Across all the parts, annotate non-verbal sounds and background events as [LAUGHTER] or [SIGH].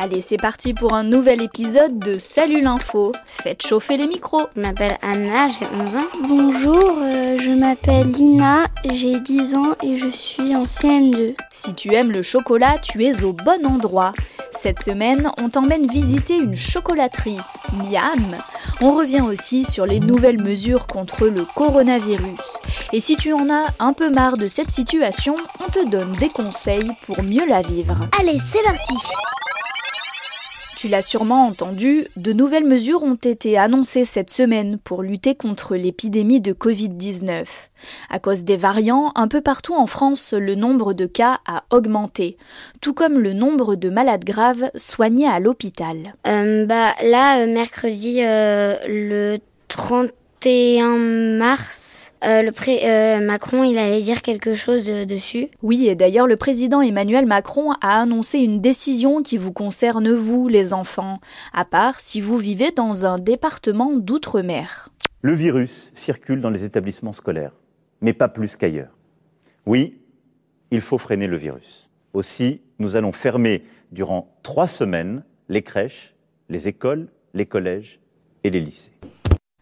Allez, c'est parti pour un nouvel épisode de Salut l'info. Faites chauffer les micros. Je m'appelle Anna, j'ai 11 ans. Bonjour, euh, je m'appelle Lina, j'ai 10 ans et je suis en CM2. Si tu aimes le chocolat, tu es au bon endroit. Cette semaine, on t'emmène visiter une chocolaterie. Miam On revient aussi sur les nouvelles mesures contre le coronavirus. Et si tu en as un peu marre de cette situation, on te donne des conseils pour mieux la vivre. Allez, c'est parti Tu l'as sûrement entendu, de nouvelles mesures ont été annoncées cette semaine pour lutter contre l'épidémie de Covid-19. À cause des variants, un peu partout en France, le nombre de cas a augmenté, tout comme le nombre de malades graves soignés à l'hôpital. Euh, bah, là, euh, mercredi, euh, le 31 mars, euh, le pré euh, Macron, il allait dire quelque chose euh, dessus. Oui, et d'ailleurs, le président Emmanuel Macron a annoncé une décision qui vous concerne, vous, les enfants, à part si vous vivez dans un département d'outre-mer. Le virus circule dans les établissements scolaires, mais pas plus qu'ailleurs. Oui, il faut freiner le virus. Aussi, nous allons fermer durant trois semaines les crèches, les écoles, les collèges et les lycées.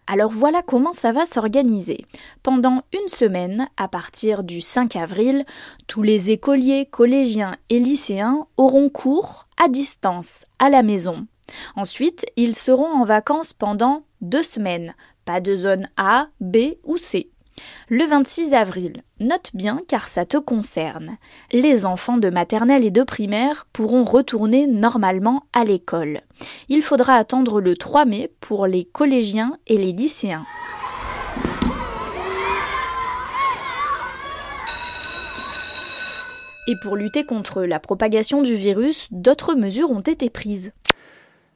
Alors voilà comment ça va s'organiser. Pendant une semaine, à partir du 5 avril, tous les écoliers, collégiens et lycéens auront cours à distance, à la maison. Ensuite, ils seront en vacances pendant deux semaines. Pas de zone A, B ou C. Le 26 avril, note bien car ça te concerne. Les enfants de maternelle et de primaire pourront retourner normalement à l'école. Il faudra attendre le 3 mai pour les collégiens et les lycéens. Et pour lutter contre la propagation du virus, d'autres mesures ont été prises.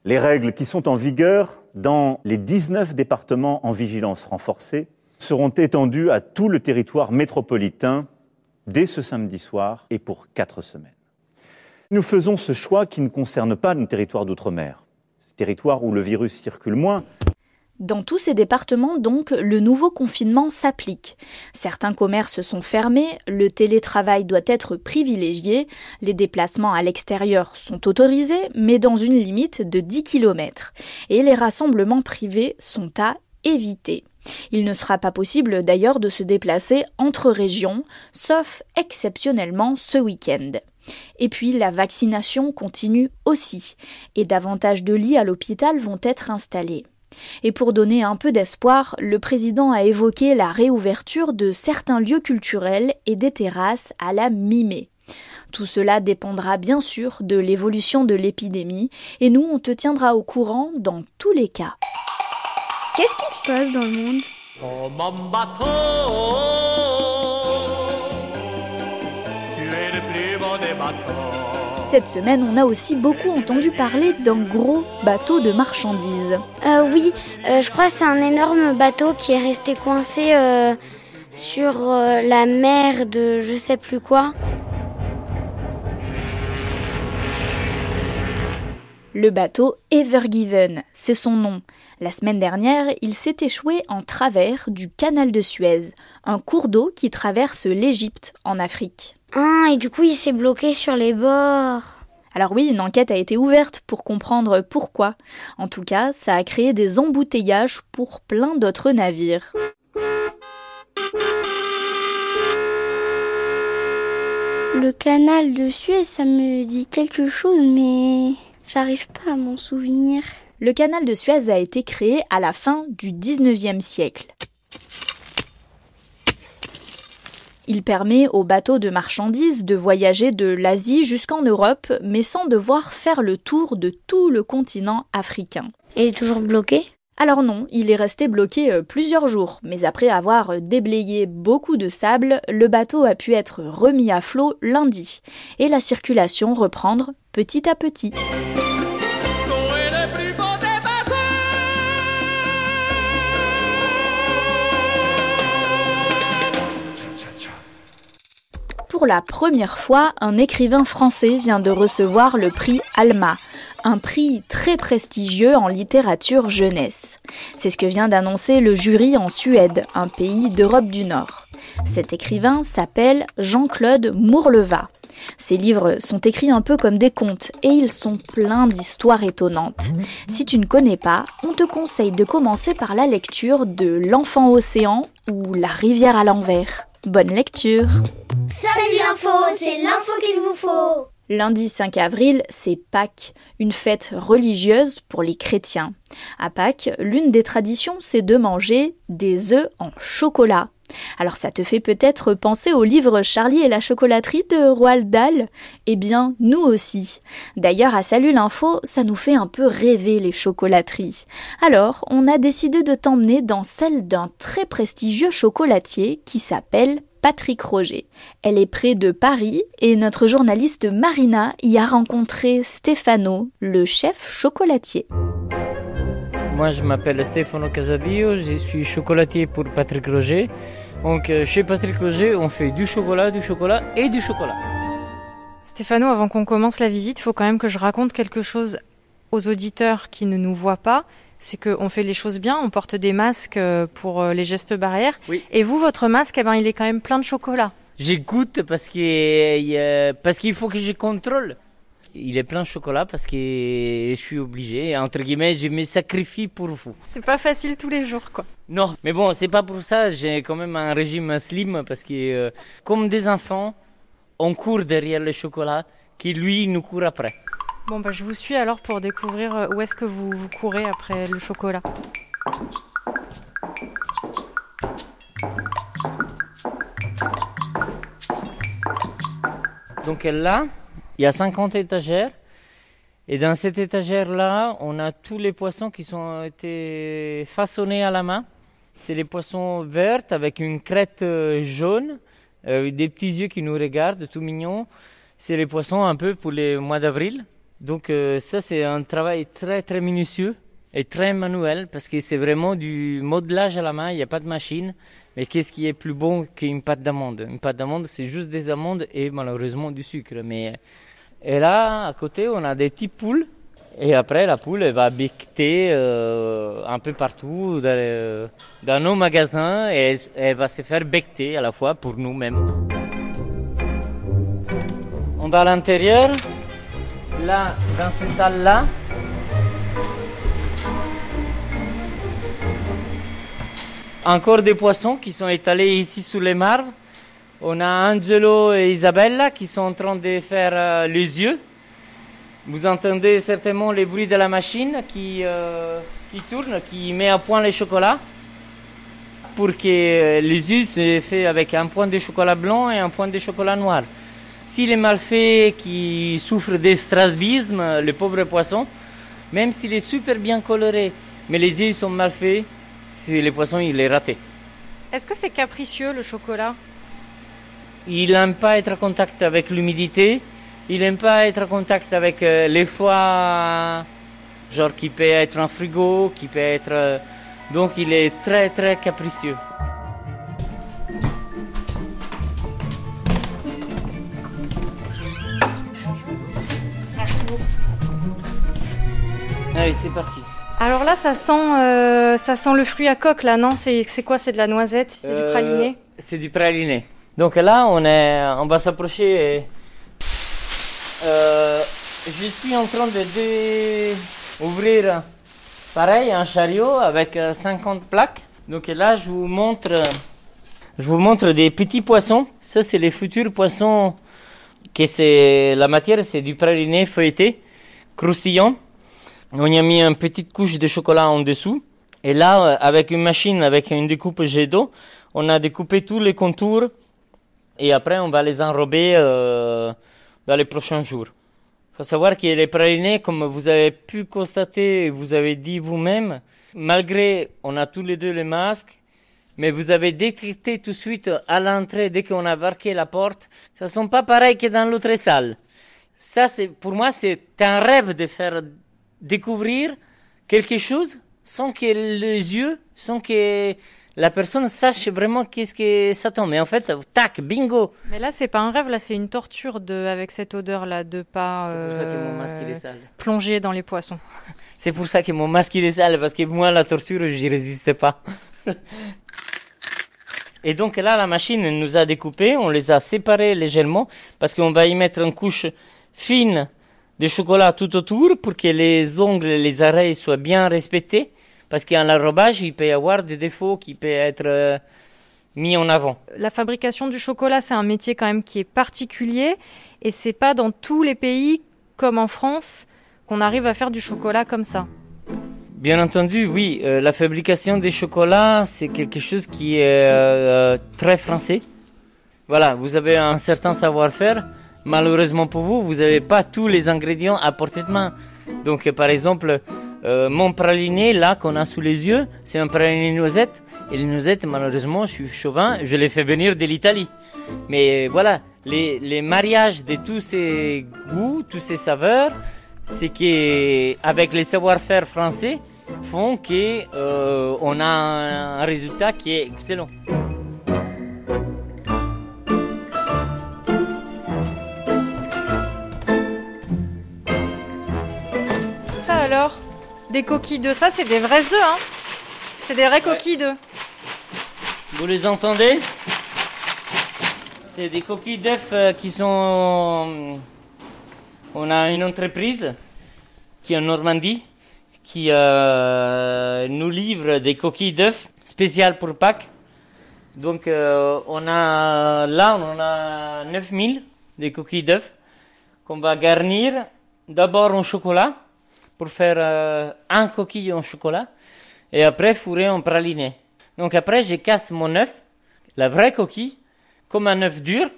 Les règles qui sont en vigueur dans les 19 départements en vigilance renforcée seront étendues à tout le territoire métropolitain dès ce samedi soir et pour quatre semaines. Nous faisons ce choix qui ne concerne pas nos territoires d'outre-mer, ce territoire où le virus circule moins. Dans tous ces départements, donc, le nouveau confinement s'applique. Certains commerces sont fermés, le télétravail doit être privilégié, les déplacements à l'extérieur sont autorisés, mais dans une limite de 10 km. Et les rassemblements privés sont à éviter. Il ne sera pas possible d'ailleurs de se déplacer entre régions, sauf exceptionnellement ce week-end. Et puis la vaccination continue aussi, et davantage de lits à l'hôpital vont être installés. Et pour donner un peu d'espoir, le président a évoqué la réouverture de certains lieux culturels et des terrasses à la mi-mai. Tout cela dépendra bien sûr de l'évolution de l'épidémie, et nous on te tiendra au courant dans tous les cas. Qu'est-ce qui se passe dans le monde? Oh mon bateau, tu es le plus beau des bateaux. Cette semaine, on a aussi beaucoup entendu parler d'un gros bateau de marchandises. Euh, oui, euh, je crois que c'est un énorme bateau qui est resté coincé euh, sur euh, la mer de je sais plus quoi. Le bateau Evergiven, c'est son nom. La semaine dernière, il s'est échoué en travers du canal de Suez, un cours d'eau qui traverse l'Égypte en Afrique. Ah, et du coup, il s'est bloqué sur les bords. Alors oui, une enquête a été ouverte pour comprendre pourquoi. En tout cas, ça a créé des embouteillages pour plein d'autres navires. Le canal de Suez, ça me dit quelque chose, mais j'arrive pas à m'en souvenir. Le canal de Suez a été créé à la fin du 19e siècle. Il permet aux bateaux de marchandises de voyager de l'Asie jusqu'en Europe, mais sans devoir faire le tour de tout le continent africain. Il est toujours bloqué? Alors non, il est resté bloqué euh, plusieurs jours, mais après avoir déblayé beaucoup de sable, le bateau a pu être remis à flot lundi, et la circulation reprendre petit à petit. Pour la première fois, un écrivain français vient de recevoir le prix Alma, un prix très prestigieux en littérature jeunesse. C'est ce que vient d'annoncer le jury en Suède, un pays d'Europe du Nord. Cet écrivain s'appelle Jean-Claude Mourleva. Ses livres sont écrits un peu comme des contes et ils sont pleins d'histoires étonnantes. Si tu ne connais pas, on te conseille de commencer par la lecture de L'enfant océan ou La rivière à l'envers. Bonne lecture Salut l'info, c'est l'info qu'il vous faut Lundi 5 avril, c'est Pâques, une fête religieuse pour les chrétiens. À Pâques, l'une des traditions, c'est de manger des œufs en chocolat. Alors ça te fait peut-être penser au livre Charlie et la chocolaterie de Roald Dahl? Eh bien, nous aussi. D'ailleurs, à Salut l'info, ça nous fait un peu rêver les chocolateries. Alors, on a décidé de t'emmener dans celle d'un très prestigieux chocolatier qui s'appelle Patrick Roger. Elle est près de Paris et notre journaliste Marina y a rencontré Stefano, le chef chocolatier. Moi, je m'appelle Stefano Casadio, je suis chocolatier pour Patrick Roger. Donc, euh, chez Patrick Roger, on fait du chocolat, du chocolat et du chocolat. Stéphano, avant qu'on commence la visite, il faut quand même que je raconte quelque chose aux auditeurs qui ne nous voient pas c'est qu'on fait les choses bien, on porte des masques euh, pour euh, les gestes barrières. Oui. Et vous, votre masque, eh ben, il est quand même plein de chocolat. J'écoute parce que parce qu'il faut que je contrôle. Il est plein de chocolat parce que je suis obligé. Entre guillemets, je me sacrifie pour vous. C'est pas facile tous les jours, quoi. Non, mais bon, c'est pas pour ça. J'ai quand même un régime slim parce que, euh, comme des enfants, on court derrière le chocolat qui lui nous court après. Bon, bah, je vous suis alors pour découvrir euh, où est-ce que vous, vous courez après le chocolat. Donc là, il y a 50 étagères. Et dans cette étagère-là, on a tous les poissons qui sont été façonnés à la main. C'est les poissons verts avec une crête euh, jaune, euh, des petits yeux qui nous regardent, tout mignons. C'est les poissons un peu pour les mois d'avril. Donc euh, ça, c'est un travail très très minutieux et très manuel parce que c'est vraiment du modelage à la main, il n'y a pas de machine. Mais qu'est-ce qui est plus bon qu'une pâte d'amande? Une pâte d'amande, c'est juste des amandes et malheureusement du sucre. Mais et là, à côté, on a des petites poules. Et après, la poule, elle va becter euh, un peu partout dans, nos magasins et elle va se faire becter à la fois pour nous-mêmes. On va à l'intérieur. Là, dans ces salles-là, encore des poissons qui sont étalés ici sous les marbres. On a Angelo et Isabella qui sont en train de faire euh, les yeux. Vous entendez certainement les bruits de la machine qui, euh, tourne, qui met à point les chocolats. Pour que euh, les yeux soient faits avec un point de chocolat blanc et un point de chocolat noir. S'il est mal fait, qui souffre de strasbisme, le pauvre poisson, même s'il est super bien coloré, mais les yeux sont mal faits, c'est le poisson il est raté. Est-ce que c'est capricieux le chocolat? Il n'aime pas être en contact avec l'humidité, il n'aime pas être en contact avec euh, les foies, genre qui peut être en frigo, qui peut être... Euh, donc il est très très capricieux. Allez, c'est parti. Alors là, ça sent, euh, ça sent le fruit à coque, là, non? C'est quoi? C'est de la noisette? C'est du Euh, praliné? C'est du praliné. Donc là, on, est, on va s'approcher. et, euh, je suis en train de dé- ouvrir pareil un chariot avec euh, 50 plaques. Donc là, je vous montre, je vous montre des petits poissons. Ça, c'est les futurs poissons. Que c'est la matière, c'est du praliné feuilleté, croustillant. On y a mis une petite couche de chocolat en dessous. Et là, euh, avec une machine, avec une découpe jet d'eau, on a découpé tous les contours. Et après, on va les enrober euh, dans les prochains jours. Il faut savoir que les pralinés, comme vous avez pu constater, vous avez dit vous-même, malgré on a tous les deux les masques, mais vous avez détecté tout de suite à l'entrée, dès qu'on a marqué la porte, ça ne sont pas pareils que dans l'autre salle. Ça, c'est, pour moi, c'est un rêve de faire découvrir quelque chose sans que les yeux, sans que la personne sache vraiment qu'est-ce que ça tombe. Mais en fait, tac, bingo. Mais là, c'est pas un rêve, là, c'est une torture de, avec cette odeur-là, de pas C'est pour ça que mon euh, masque il est sale. plonger dans les poissons. [LAUGHS] C'est pour ça que mon masque il est sale, parce que moi, la torture, j'y résistais pas. [LAUGHS] Et donc là, la machine nous a découpés, on les a séparés légèrement, parce qu'on va y mettre une couche fine de chocolat tout autour pour que les ongles et les oreilles soient bien respectés, parce qu'en l'enrobage, il peut y avoir des défauts qui peuvent être euh, mis en avant. La fabrication du chocolat, c'est un métier quand même qui est particulier et c'est pas dans tous les pays comme en France qu'on arrive à faire du chocolat comme ça. Bien entendu, oui, euh, la fabrication des chocolats, c'est quelque chose qui est euh, très français. Voilà, vous avez un certain savoir-faire. Malheureusement pour vous, vous n'avez pas tous les ingrédients à portée de main. Donc, euh, par exemple, euh, mon praliné, là, qu'on a sous les yeux, c'est un praliné noisette. Et les noisettes, malheureusement, je suis chauvin, je les fais venir de l'Italie. Mais euh, voilà, les, mariages de tous ces goûts, tous ces saveurs, c'est que avec les savoir-faire français, font que euh, on a un résultat qui est excellent. Alors Des coquilles d'œufs, ça c'est des vrais œufs, hein C'est des vraies coquilles d'œufs. Vous les entendez? C'est des coquilles d'œufs euh, qui sont. On a une entreprise qui est en Normandie qui euh, nous livre des coquilles d'œufs spéciales pour Pâques. Donc euh, on a là on a 9000 des coquilles d'œufs qu'on va garnir d'abord en chocolat pour faire euh, un coquille en chocolat et après fourrer en praliné. Donc après, je casse mon œuf, la vraie coquille, comme un œuf dur.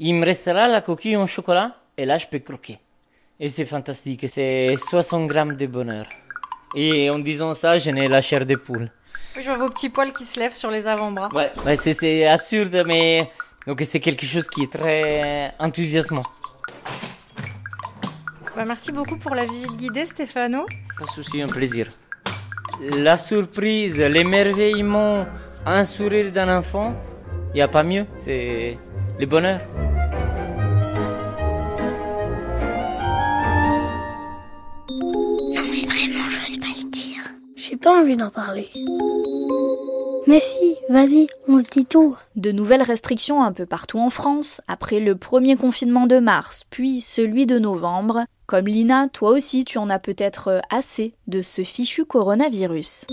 Il me restera la coquille en chocolat et là, je peux croquer. Et c'est fantastique, c'est 60 grammes de bonheur. Et en disant ça, je n'ai la chair de poule. Je vois vos petits poils qui se lèvent sur les avant-bras. Ouais, ouais, c'est, c'est absurde, mais donc c'est quelque chose qui est très enthousiasmant. Bah, merci beaucoup pour la visite guidée, Stéphano. Pas de souci, un plaisir. La surprise, l'émerveillement, un sourire d'un enfant, il n'y a pas mieux, c'est le bonheur. Non mais vraiment, j'ose pas le dire. J'ai pas envie d'en parler. Mais si, vas-y, on se dit tout. De nouvelles restrictions un peu partout en France, après le premier confinement de mars, puis celui de novembre. Comme Lina, toi aussi tu en as peut-être euh, assez de ce fichu coronavirus.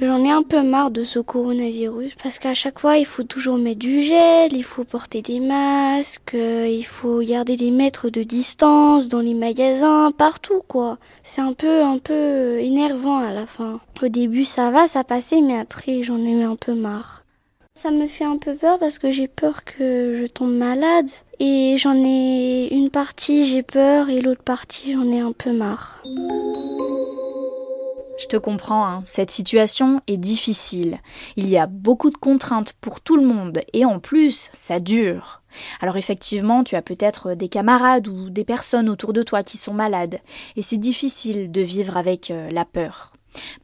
J'en ai un peu marre de ce coronavirus parce qu'à chaque fois il faut toujours mettre du gel, il faut porter des masques, euh, il faut garder des mètres de distance dans les magasins, partout quoi. C'est un peu un peu énervant à la fin. Au début ça va, ça passait mais après j'en ai eu un peu marre. Ça me fait un peu peur parce que j'ai peur que je tombe malade et j'en ai une partie j'ai peur et l'autre partie j'en ai un peu marre. Je te comprends, hein, cette situation est difficile. Il y a beaucoup de contraintes pour tout le monde et en plus, ça dure. Alors effectivement, tu as peut-être des camarades ou des personnes autour de toi qui sont malades et c'est difficile de vivre avec euh, la peur.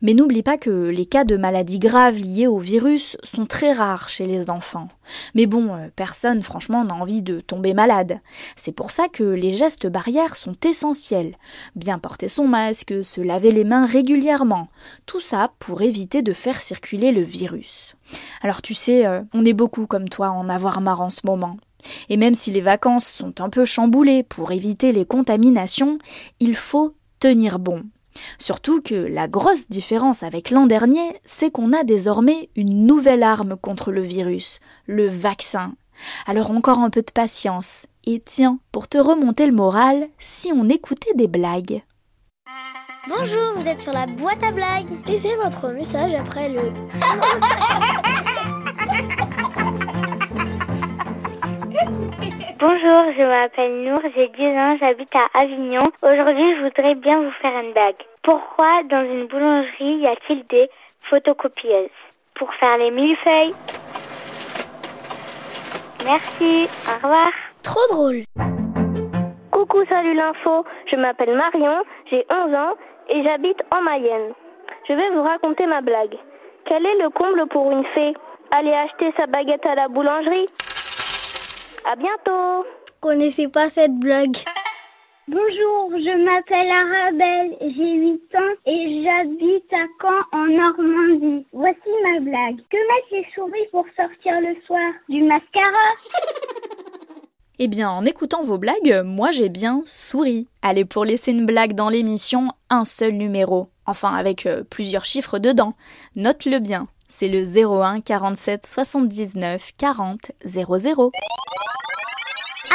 Mais n'oublie pas que les cas de maladies graves liées au virus sont très rares chez les enfants. Mais bon, euh, personne franchement n'a envie de tomber malade. C'est pour ça que les gestes barrières sont essentiels. Bien porter son masque, se laver les mains régulièrement. Tout ça pour éviter de faire circuler le virus. Alors tu sais, euh, on est beaucoup comme toi en avoir marre en ce moment. Et même si les vacances sont un peu chamboulées pour éviter les contaminations, il faut tenir bon. Surtout que la grosse différence avec l'an dernier, c'est qu'on a désormais une nouvelle arme contre le virus, le vaccin. Alors encore un peu de patience. Et tiens, pour te remonter le moral, si on écoutait des blagues. Bonjour, vous êtes sur la boîte à blagues. Laissez votre message après le... [LAUGHS] Bonjour, je m'appelle Nour, j'ai 10 ans, j'habite à Avignon. Aujourd'hui, je voudrais bien vous faire une bague. Pourquoi dans une boulangerie y a-t-il des photocopieuses Pour faire les millefeuilles? Merci, au revoir. Trop drôle. Coucou, salut l'info. Je m'appelle Marion, j'ai 11 ans et j'habite en Mayenne. Je vais vous raconter ma blague. Quel est le comble pour une fée? Aller acheter sa baguette à la boulangerie. À bientôt. Connaissez pas cette blague Bonjour, je m'appelle Arabelle, j'ai 8 ans et j'habite à Caen en Normandie. Voici ma blague. Que mettent les souris pour sortir le soir Du mascara? [LAUGHS] Eh bien, en écoutant vos blagues, moi j'ai bien souri. Allez, pour laisser une blague dans l'émission, un seul numéro. Enfin, avec euh, plusieurs chiffres dedans. Note-le bien. C'est le 01 47 79 40 00.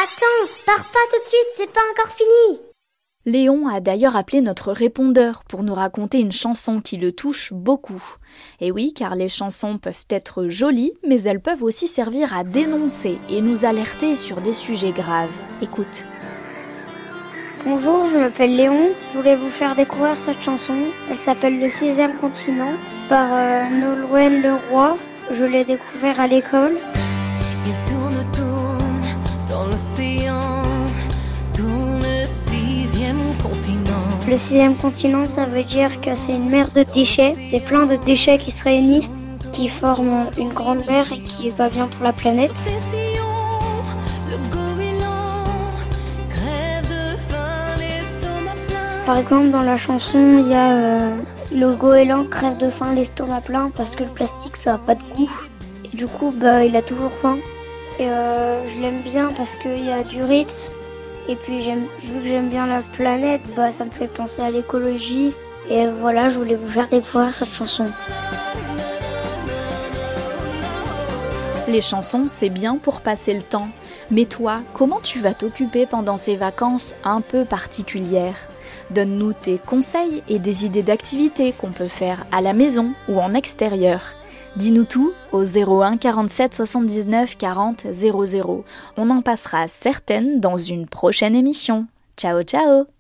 Attends, pars pas tout de suite, c'est pas encore fini. Léon a d'ailleurs appelé notre répondeur pour nous raconter une chanson qui le touche beaucoup. Et oui, car les chansons peuvent être jolies, mais elles peuvent aussi servir à dénoncer et nous alerter sur des sujets graves. Écoute. Bonjour, je m'appelle Léon. Je voulais vous faire découvrir cette chanson. Elle s'appelle Le sixième continent par euh, Nolwenn Leroy. Je l'ai découvert à l'école. Dans l'océan, tourne le sixième continent. Le sixième continent, ça veut dire que c'est une mer de déchets. C'est plein de déchets qui se réunissent, qui forment une grande mer et qui est pas bien pour la planète. Par exemple, dans la chanson, il y a euh, le goéland crève de faim, l'estomac plein parce que le plastique ça a pas de goût. Et du coup, bah, il a toujours faim. Euh, je l'aime bien parce qu'il y a du rythme. Et puis, j'aime, vu que j'aime bien la planète, bah, ça me fait penser à l'écologie. Et voilà, je voulais vous faire découvrir cette chanson. Les chansons, c'est bien pour passer le temps. Mais toi, comment tu vas t'occuper pendant ces vacances un peu particulières? Donne-nous tes conseils et des idées d'activités qu'on peut faire à la maison ou en extérieur. Dis-nous tout au 01 47 79 40 00. On en passera certaines dans une prochaine émission. Ciao ciao